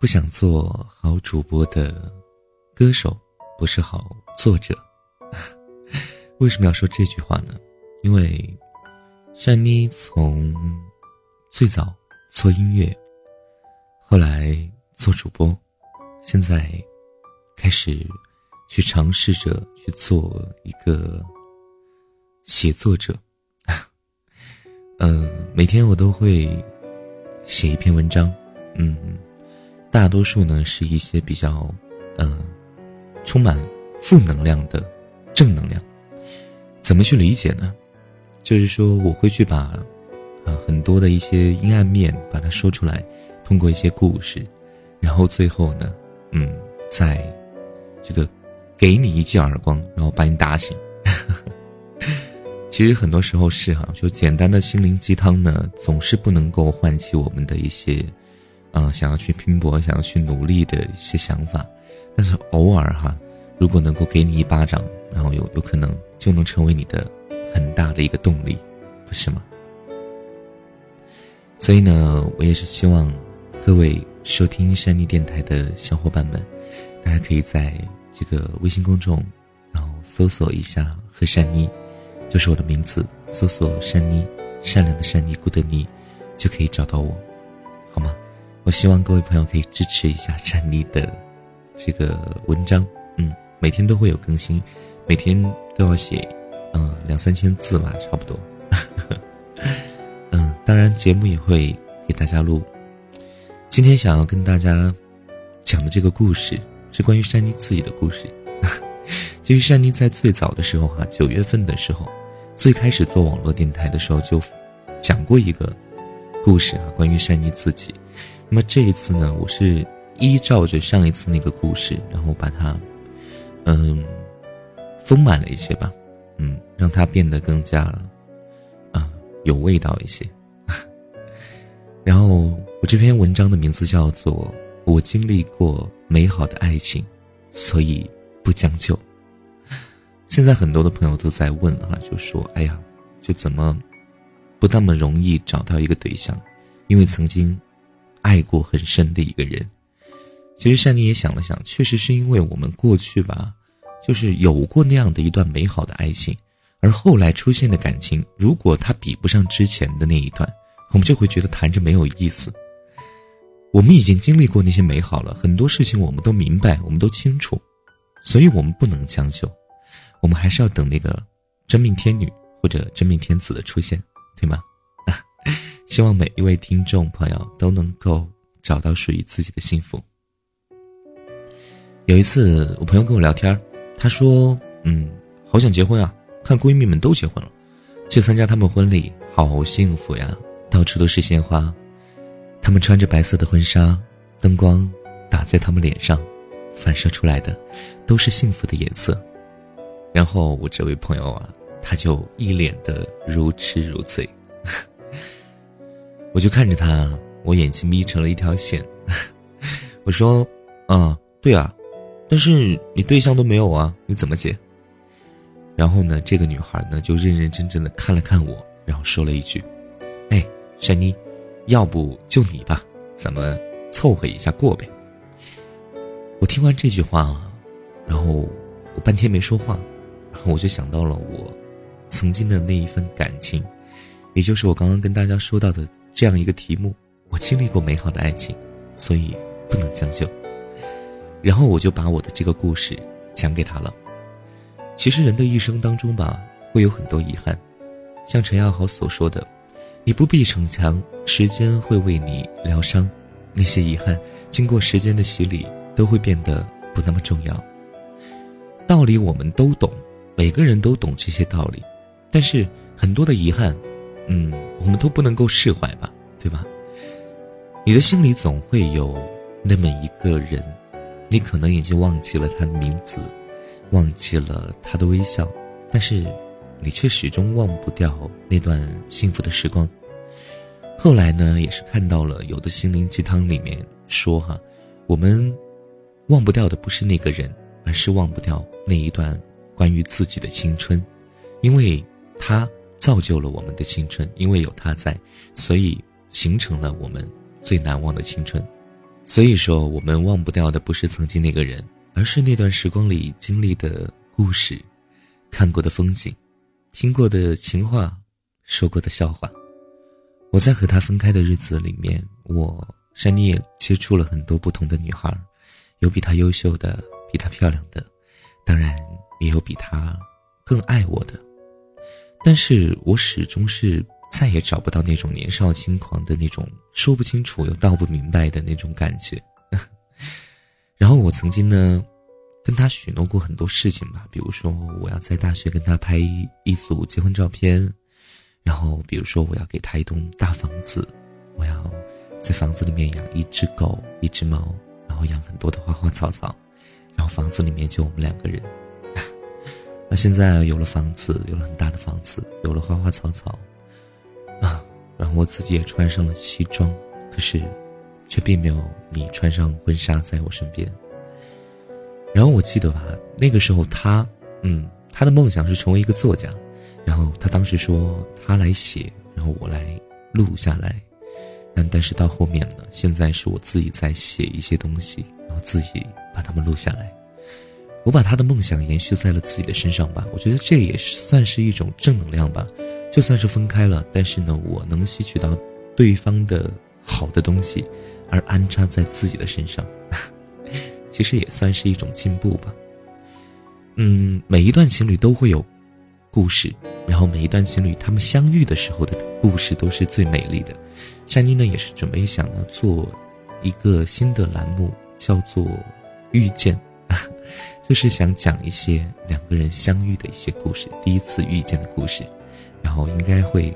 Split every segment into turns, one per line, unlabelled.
不想做好主播的歌手，不是好作者。为什么要说这句话呢？因为珊妮从最早做音乐，后来做主播，现在开始去尝试着去做一个写作者。嗯，每天我都会写一篇文章，嗯。大多数呢是一些比较，嗯，充满负能量的正能量。怎么去理解呢？就是说我会去把，啊，很多的一些阴暗面把它说出来，通过一些故事，然后最后呢，嗯，在这个给你一记耳光，然后把你打醒。其实很多时候是哈，就简单的心灵鸡汤呢，总是不能够唤起我们的一些。嗯，想要去拼搏，想要去努力的一些想法，但是偶尔哈，如果能够给你一巴掌，然后有有可能就能成为你的很大的一个动力，不是吗？所以呢，我也是希望各位收听山妮电台的小伙伴们，大家可以在这个微信公众，然后搜索一下“和山妮”，就是我的名字，搜索“山妮”，善良的善妮，孤的妮，就可以找到我，我希望各位朋友可以支持一下珊妮的这个文章，嗯，每天都会有更新，每天都要写，嗯，两三千字吧，差不多。嗯，当然节目也会给大家录。今天想要跟大家讲的这个故事是关于珊妮自己的故事。其实珊妮在最早的时候哈，九月份的时候，最开始做网络电台的时候就讲过一个故事啊，关于珊妮自己。那么这一次呢，我是依照着上一次那个故事，然后把它，嗯，丰满了一些吧，嗯，让它变得更加，啊，有味道一些。然后我这篇文章的名字叫做《我经历过美好的爱情，所以不将就》。现在很多的朋友都在问哈，就说：“哎呀，就怎么不那么容易找到一个对象？因为曾经。”爱过很深的一个人，其实珊妮也想了想，确实是因为我们过去吧，就是有过那样的一段美好的爱情，而后来出现的感情，如果它比不上之前的那一段，我们就会觉得谈着没有意思。我们已经经历过那些美好了，很多事情我们都明白，我们都清楚，所以我们不能将就，我们还是要等那个真命天女或者真命天子的出现，对吗？希望每一位听众朋友都能够找到属于自己的幸福。有一次，我朋友跟我聊天，他说：“嗯，好想结婚啊，看闺蜜们都结婚了，去参加他们婚礼，好幸福呀，到处都是鲜花，他们穿着白色的婚纱，灯光打在他们脸上，反射出来的都是幸福的颜色。”然后我这位朋友啊，他就一脸的如痴如醉。我就看着他，我眼睛眯成了一条线。我说：“啊，对啊，但是你对象都没有啊，你怎么结？”然后呢，这个女孩呢就认认真真的看了看我，然后说了一句：“哎，珊妮，要不就你吧，咱们凑合一下过呗。”我听完这句话，然后我半天没说话，然后我就想到了我曾经的那一份感情，也就是我刚刚跟大家说到的。这样一个题目，我经历过美好的爱情，所以不能将就。然后我就把我的这个故事讲给他了。其实人的一生当中吧，会有很多遗憾，像陈耀豪所说的：“你不必逞强，时间会为你疗伤。那些遗憾，经过时间的洗礼，都会变得不那么重要。”道理我们都懂，每个人都懂这些道理，但是很多的遗憾。嗯，我们都不能够释怀吧，对吧？你的心里总会有那么一个人，你可能已经忘记了他的名字，忘记了他的微笑，但是你却始终忘不掉那段幸福的时光。后来呢，也是看到了有的心灵鸡汤里面说哈，我们忘不掉的不是那个人，而是忘不掉那一段关于自己的青春，因为他。造就了我们的青春，因为有他在，所以形成了我们最难忘的青春。所以说，我们忘不掉的不是曾经那个人，而是那段时光里经历的故事，看过的风景，听过的情话，说过的笑话。我在和他分开的日子里面，我山妮也接触了很多不同的女孩，有比她优秀的，比她漂亮的，当然也有比她更爱我的。但是我始终是。再也找不到那种年少轻狂的那种说不清楚又道不明白的那种感觉。然后我曾经呢，跟他许诺过很多事情吧，比如说我要在大学跟他拍一组结婚照片，然后比如说我要给他一栋大房子，我要在房子里面养一只狗、一只猫，然后养很多的花花草草，然后房子里面就我们两个人。那现在有了房子，有了很大的房子，有了花花草草。然后我自己也穿上了西装，可是，却并没有你穿上婚纱在我身边。然后我记得吧，那个时候他，嗯，他的梦想是成为一个作家，然后他当时说他来写，然后我来录下来，但但是到后面呢，现在是我自己在写一些东西，然后自己把它们录下来。我把他的梦想延续在了自己的身上吧，我觉得这也算是一种正能量吧。就算是分开了，但是呢，我能吸取到对方的好的东西，而安插在自己的身上，其实也算是一种进步吧。嗯，每一段情侣都会有故事，然后每一段情侣他们相遇的时候的故事都是最美丽的。珊妮呢，也是准备想要做一个新的栏目，叫做“遇见”。就是想讲一些两个人相遇的一些故事，第一次遇见的故事，然后应该会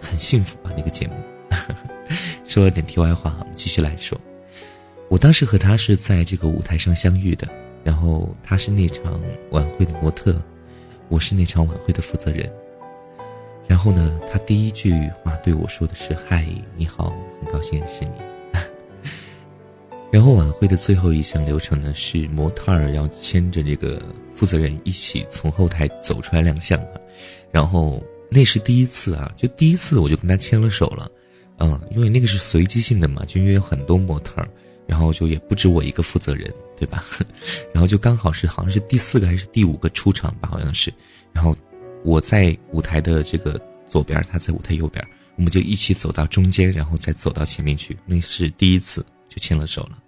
很幸福吧？那个节目。说了点题外话，我们继续来说。我当时和他是在这个舞台上相遇的，然后他是那场晚会的模特，我是那场晚会的负责人。然后呢，他第一句话对我说的是：“嗨，你好，很高兴认识你。”然后晚会的最后一项流程呢，是模特儿要牵着这个负责人一起从后台走出来亮相啊。然后那是第一次啊，就第一次我就跟他牵了手了，嗯，因为那个是随机性的嘛，就因为有很多模特儿，然后就也不止我一个负责人，对吧？然后就刚好是好像是第四个还是第五个出场吧，好像是。然后我在舞台的这个左边，他在舞台右边，我们就一起走到中间，然后再走到前面去。那是第一次就牵了手了。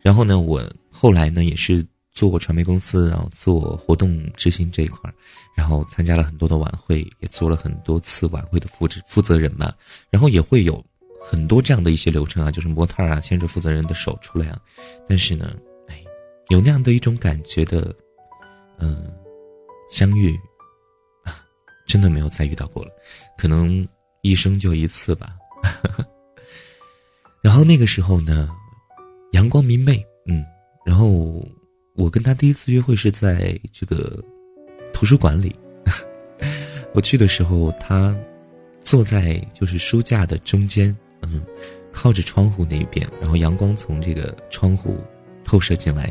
然后呢，我后来呢也是做过传媒公司，然后做活动执行这一块儿，然后参加了很多的晚会，也做了很多次晚会的负责负责人嘛。然后也会有很多这样的一些流程啊，就是模特啊牵着负责人的手出来啊。但是呢，哎，有那样的一种感觉的，嗯，相遇啊，真的没有再遇到过了，可能一生就一次吧。然后那个时候呢。阳光明媚，嗯，然后我跟他第一次约会是在这个图书馆里。我去的时候，他坐在就是书架的中间，嗯，靠着窗户那边，然后阳光从这个窗户透射进来，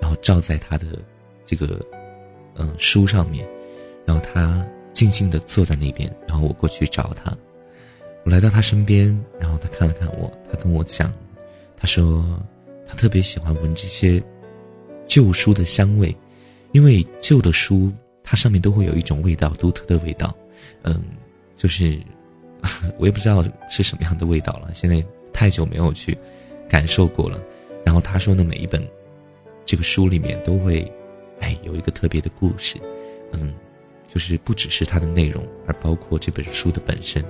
然后照在他的这个嗯书上面，然后他静静的坐在那边，然后我过去找他，我来到他身边，然后他看了看我，他跟我讲，他说。他特别喜欢闻这些旧书的香味，因为旧的书它上面都会有一种味道，独特的味道。嗯，就是 我也不知道是什么样的味道了，现在太久没有去感受过了。然后他说呢，每一本这个书里面都会哎有一个特别的故事，嗯，就是不只是它的内容，而包括这本书的本身。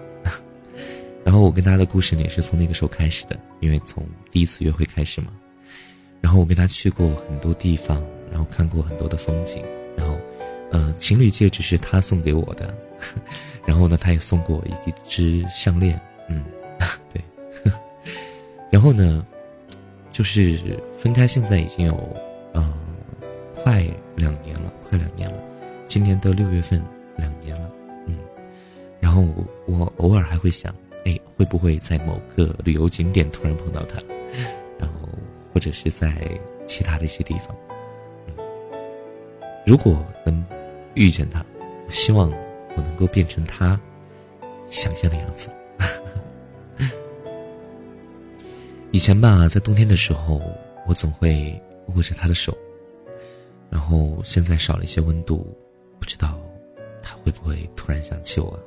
然后我跟他的故事呢，也是从那个时候开始的，因为从第一次约会开始嘛。然后我跟他去过很多地方，然后看过很多的风景，然后，呃，情侣戒指是他送给我的，然后呢，他也送过我一只项链，嗯，对，然后呢，就是分开，现在已经有，呃，快两年了，快两年了，今年的六月份两年了，嗯，然后我偶尔还会想，哎，会不会在某个旅游景点突然碰到他？然后或者是在其他的一些地方，嗯，如果能遇见他，我希望我能够变成他想象的样子。以前吧，在冬天的时候，我总会握着他的手，然后现在少了一些温度，不知道他会不会突然想起我。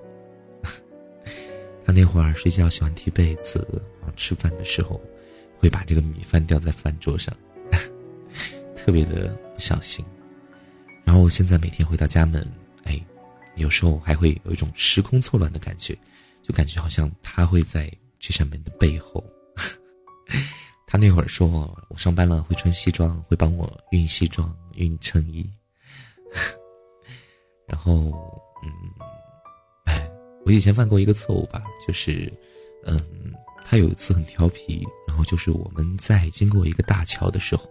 他那会儿睡觉喜欢踢被子，然后吃饭的时候会把这个米饭掉在饭桌上，特别的不小心。然后我现在每天回到家门，哎，有时候还会有一种时空错乱的感觉，就感觉好像他会在这扇门的背后。他那会儿说我上班了会穿西装，会帮我熨西装、熨衬衣。然后，嗯，我以前犯过一个错误吧，就是，嗯，他有一次很调皮，然后就是我们在经过一个大桥的时候，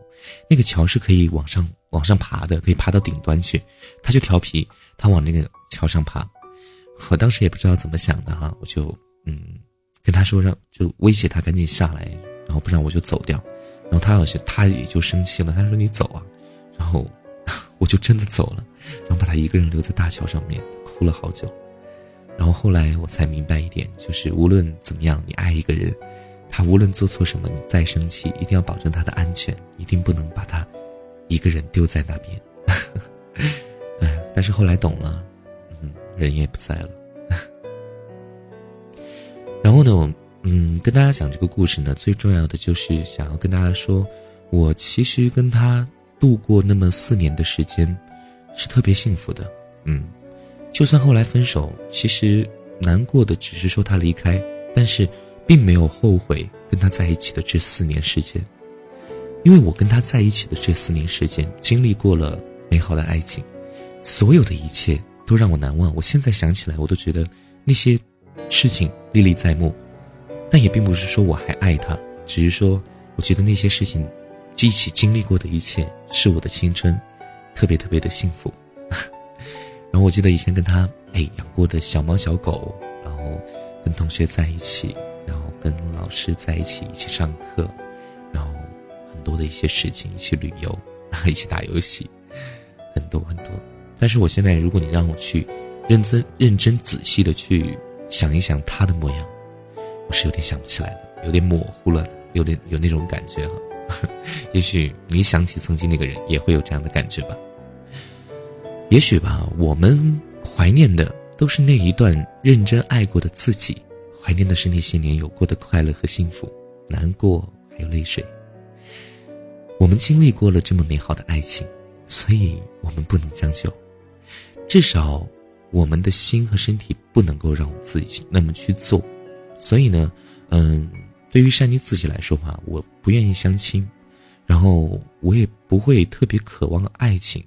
那个桥是可以往上。往上爬的可以爬到顶端去，他就调皮，他往那个桥上爬。我当时也不知道怎么想的哈，我就嗯跟他说让就威胁他赶紧下来，然后不然我就走掉。然后他好像他也就生气了，他说你走啊，然后 我就真的走了，然后把他一个人留在大桥上面哭了好久。然后后来我才明白一点，就是无论怎么样，你爱一个人，他无论做错什么，你再生气，一定要保证他的安全，一定不能把他。一个人丢在那边，哎，但是后来懂了，嗯，人也不在了。然后呢，我嗯，跟大家讲这个故事呢，最重要的就是想要跟大家说，我其实跟他度过那么四年的时间，是特别幸福的。嗯，就算后来分手，其实难过的只是说他离开，但是并没有后悔跟他在一起的这四年时间。因为我跟他在一起的这四年时间，经历过了美好的爱情，所有的一切都让我难忘。我现在想起来，我都觉得那些事情历历在目，但也并不是说我还爱他，只是说我觉得那些事情，一起经历过的一切，是我的青春，特别特别的幸福。然后我记得以前跟他哎养过的小猫小狗，然后跟同学在一起，然后跟老师在一起一起上课。然后很多的一些事情，一起旅游，然后一起打游戏，很多很多。但是我现在，如果你让我去认真、认真、仔细的去想一想他的模样，我是有点想不起来了，有点模糊了，有点有那种感觉哈。也许你想起曾经那个人，也会有这样的感觉吧。也许吧，我们怀念的都是那一段认真爱过的自己，怀念的是那些年有过的快乐和幸福，难过还有泪水。我们经历过了这么美好的爱情，所以我们不能将就，至少我们的心和身体不能够让我自己那么去做。所以呢，嗯，对于珊妮自己来说吧，我不愿意相亲，然后我也不会特别渴望爱情。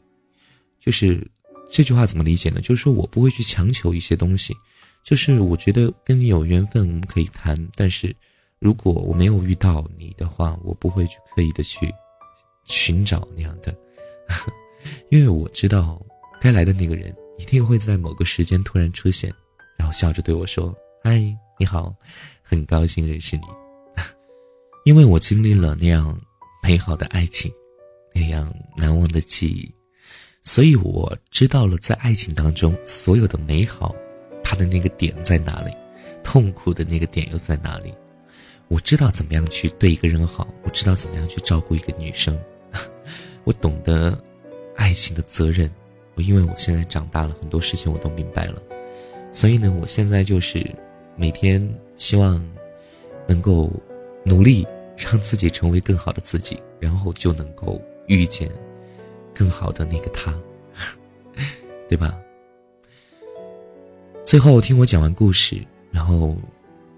就是这句话怎么理解呢？就是说我不会去强求一些东西，就是我觉得跟你有缘分，我们可以谈。但是如果我没有遇到你的话，我不会去刻意的去。寻找那样的，因为我知道，该来的那个人一定会在某个时间突然出现，然后笑着对我说：“嗨，你好，很高兴认识你。”因为我经历了那样美好的爱情，那样难忘的记忆，所以我知道了在爱情当中所有的美好，它的那个点在哪里，痛苦的那个点又在哪里。我知道怎么样去对一个人好，我知道怎么样去照顾一个女生。我懂得爱情的责任，我因为我现在长大了，很多事情我都明白了，所以呢，我现在就是每天希望能够努力让自己成为更好的自己，然后就能够遇见更好的那个他，对吧？最后听我讲完故事，然后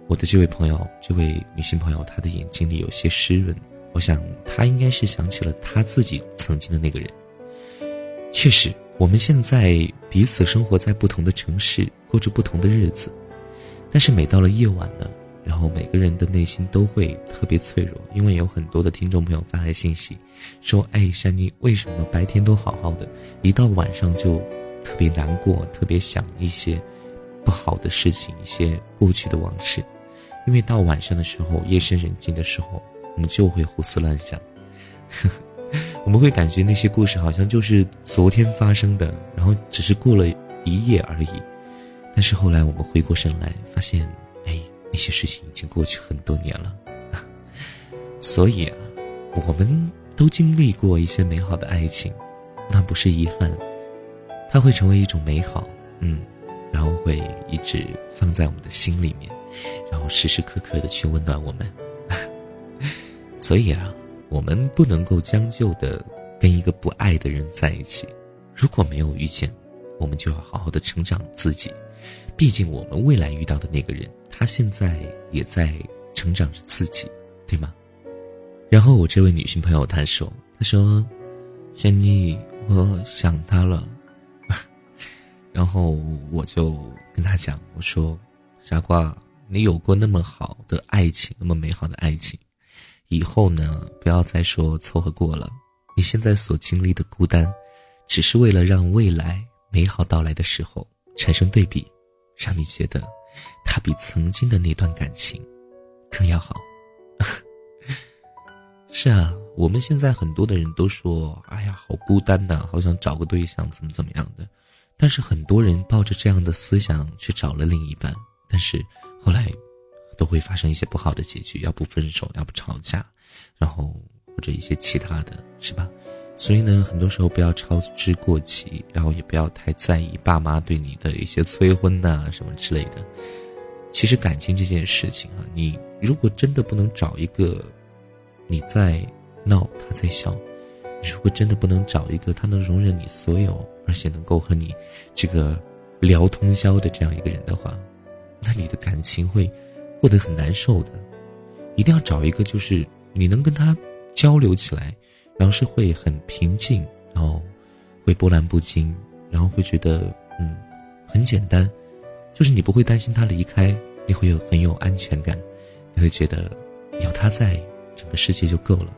我的这位朋友，这位女性朋友，她的眼睛里有些湿润。我想，她应该是想起了她自己曾经的那个人。确实，我们现在彼此生活在不同的城市，过着不同的日子。但是每到了夜晚呢，然后每个人的内心都会特别脆弱，因为有很多的听众朋友发来信息，说：“哎，珊妮，为什么白天都好好的，一到晚上就特别难过，特别想一些不好的事情，一些过去的往事？因为到晚上的时候，夜深人静的时候。”我们就会胡思乱想，我们会感觉那些故事好像就是昨天发生的，然后只是过了一夜而已。但是后来我们回过神来，发现，那些事情已经过去很多年了。所以啊，我们都经历过一些美好的爱情，那不是遗憾，它会成为一种美好，嗯，然后会一直放在我们的心里面，然后时时刻刻的去温暖我们。所以啊，我们不能够将就的跟一个不爱的人在一起。如果没有遇见，我们就要好好的成长自己。毕竟我们未来遇到的那个人，他现在也在成长着自己，对吗？然后我这位女性朋友她说：“她说，珊妮，我想他了。”然后我就跟她讲：“我说，傻瓜，你有过那么好的爱情，那么美好的爱情，以后呢，不要再说凑合过了。你现在所经历的孤单，只是为了让未来美好到来的时候产生对比。”让你觉得，他比曾经的那段感情更要好。是啊，我们现在很多的人都说：“哎呀，好孤单呐，好想找个对象，怎么怎么样的。”但是很多人抱着这样的思想去找了另一半，但是后来都会发生一些不好的结局，要不分手，要不吵架，然后或者一些其他的是吧？所以呢，很多时候不要操之过急，然后也不要太在意爸妈对你的一些催婚呐什么之类的。其实感情这件事情啊，你如果真的不能找一个你在闹他在笑，如果真的不能找一个他能容忍你所有，而且能够和你这个聊通宵的这样一个人的话，那你的感情会过得很难受的。一定要找一个就是你能跟他交流起来。然后是会很平静，然后会波澜不惊，然后会觉得嗯很简单，就是你不会担心他离开，你会有很有安全感，你会觉得有他在，整个世界就够了。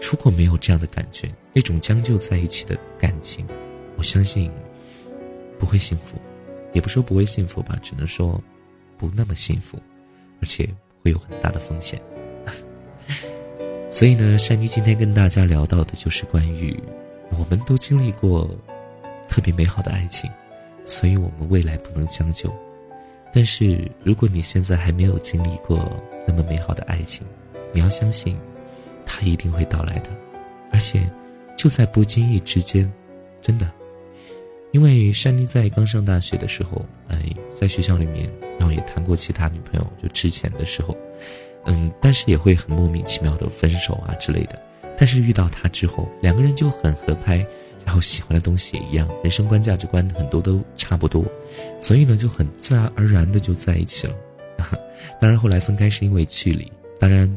如果没有这样的感觉，那种将就在一起的感情，我相信不会幸福，也不说不会幸福吧，只能说不那么幸福，而且会有很大的风险。所以呢，珊妮今天跟大家聊到的就是关于，我们都经历过特别美好的爱情，所以我们未来不能将就。但是如果你现在还没有经历过那么美好的爱情，你要相信，它一定会到来的，而且就在不经意之间，真的。因为珊妮在刚上大学的时候，哎，在学校里面，然后也谈过其他女朋友，就之前的时候。嗯，但是也会很莫名其妙的分手啊之类的。但是遇到他之后，两个人就很合拍，然后喜欢的东西也一样，人生观、价值观很多都差不多，所以呢就很自然而然的就在一起了。当然后来分开是因为距离，当然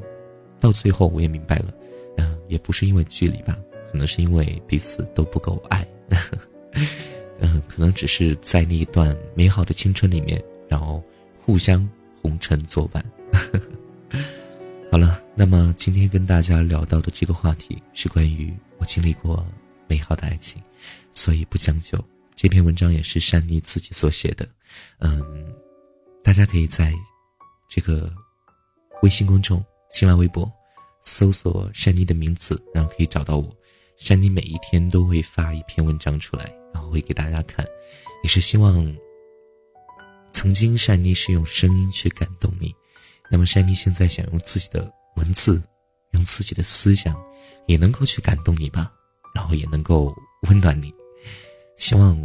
到最后我也明白了，嗯，也不是因为距离吧，可能是因为彼此都不够爱，嗯，可能只是在那一段美好的青春里面，然后互相红尘作伴。好了，那么今天跟大家聊到的这个话题是关于我经历过美好的爱情，所以不将就。这篇文章也是珊妮自己所写的，嗯，大家可以在这个微信公众、新浪微博搜索珊妮的名字，然后可以找到我。珊妮每一天都会发一篇文章出来，然后会给大家看，也是希望曾经珊妮是用声音去感动你。那么，珊妮现在想用自己的文字，用自己的思想，也能够去感动你吧，然后也能够温暖你。希望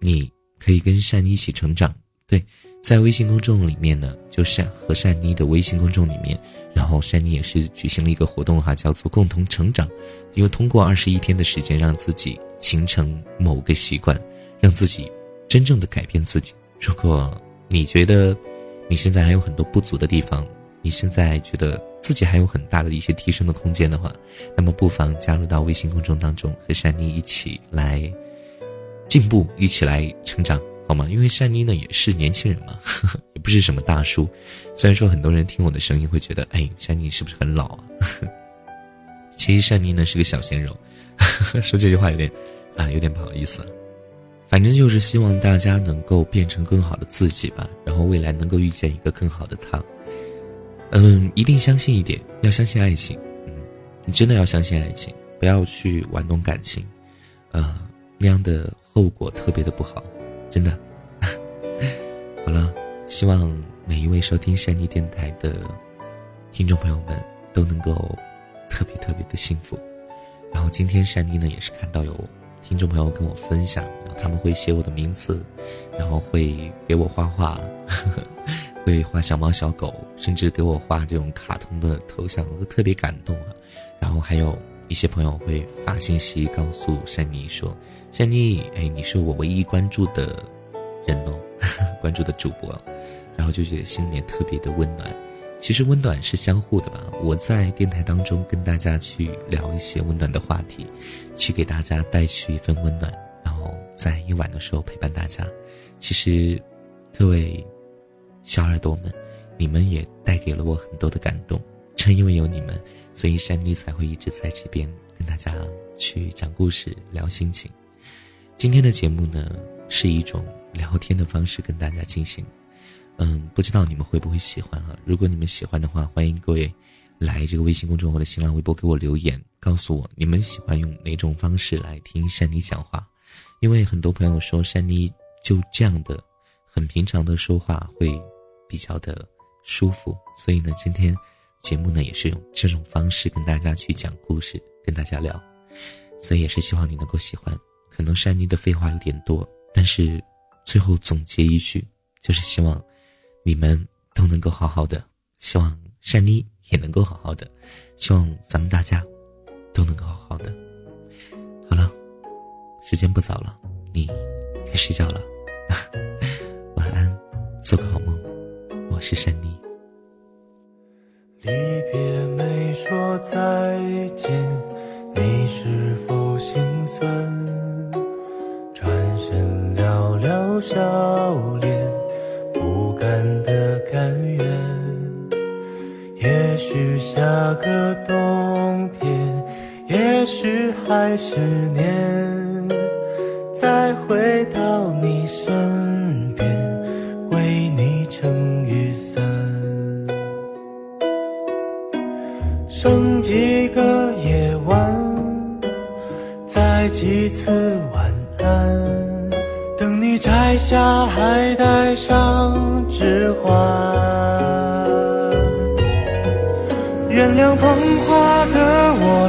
你可以跟珊妮一起成长。对，在微信公众里面呢，就善和珊妮的微信公众里面，然后珊妮也是举行了一个活动哈，叫做共同成长，因为通过二十一天的时间，让自己形成某个习惯，让自己真正的改变自己。如果你觉得，你现在还有很多不足的地方，你现在觉得自己还有很大的一些提升的空间的话，那么不妨加入到微信公众当中，和珊妮一起来进步，一起来成长，好吗？因为珊妮呢也是年轻人嘛，也不是什么大叔。虽然说很多人听我的声音会觉得，哎，珊妮是不是很老啊？其实珊妮呢是个小鲜肉，说这句话有点啊有点不好意思。反正就是希望大家能够变成更好的自己吧，然后未来能够遇见一个更好的他。嗯，一定相信一点，要相信爱情。嗯，你真的要相信爱情，不要去玩弄感情，呃，那样的后果特别的不好，真的。好了，希望每一位收听山妮电台的听众朋友们，都能够特别特别的幸福。然后今天山妮呢也是看到有听众朋友跟我分享，然后他们会写我的名字，然后会给我画画，呵 呵会画小猫小狗，甚至给我画这种卡通的头像，我都特别感动啊。然后还有一些朋友会发信息告诉珊妮说：“珊妮，哎，你是我唯一关注的人哦，关注的主播。”然后就觉得心里面特别的温暖。其实温暖是相互的吧。我在电台当中跟大家去聊一些温暖的话题，去给大家带去一份温暖，然后在夜晚的时候陪伴大家。其实，各位小耳朵们，你们也带给了我很多的感动。正因为有你们，所以珊妮才会一直在这边跟大家去讲故事、聊心情。今天的节目呢，是一种聊天的方式跟大家进行。嗯，不知道你们会不会喜欢啊？如果你们喜欢的话，欢迎各位来这个微信公众号的新浪微博给我留言，告诉我你们喜欢用哪种方式来听珊妮讲话。因为很多朋友说珊妮就这样的很平常的说话会比较的舒服，所以呢，今天节目呢也是用这种方式跟大家去讲故事，跟大家聊，所以也是希望你能够喜欢。可能珊妮的废话有点多，但是最后总结一句，就是希望。你们都能够好好的，希望珊妮也能够好好的，希望咱们大家都能够好好的。好了，时间不早了，你该睡觉了，晚安，做个好梦。我是珊妮。
再十年，再回到你身边，为你撑雨伞，剩几个夜晚，再几次晚安。等你摘下，还戴上指环。原谅捧花的我，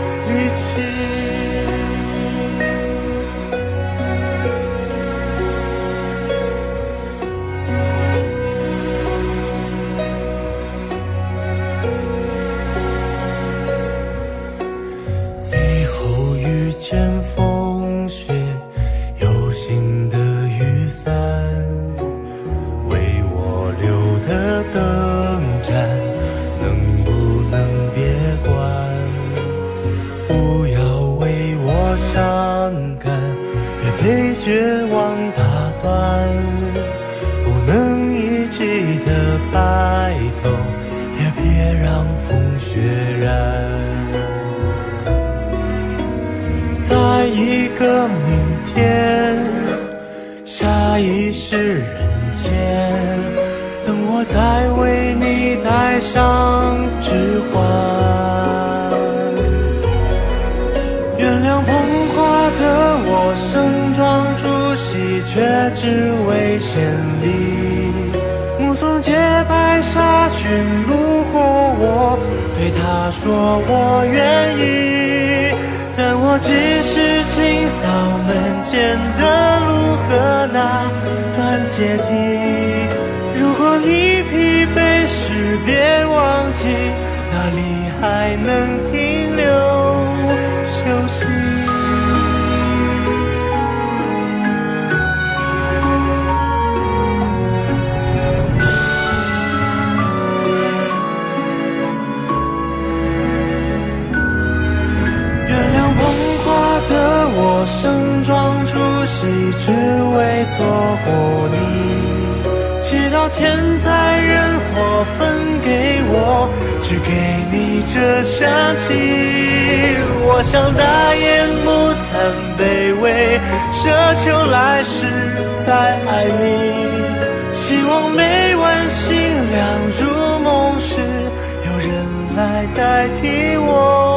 遇原谅捧花的我，盛装出席，却只为献礼。目送洁白纱裙路过我，对他说我愿意。但我只是清扫门前的路和那段阶梯。如果你疲惫时，别忘记哪里还能只为错过你。祈祷天灾人祸分给我，只给你这香气。我我想大言不惭卑微，奢求来世再爱你。希望每晚星亮入梦时，有人来代替我。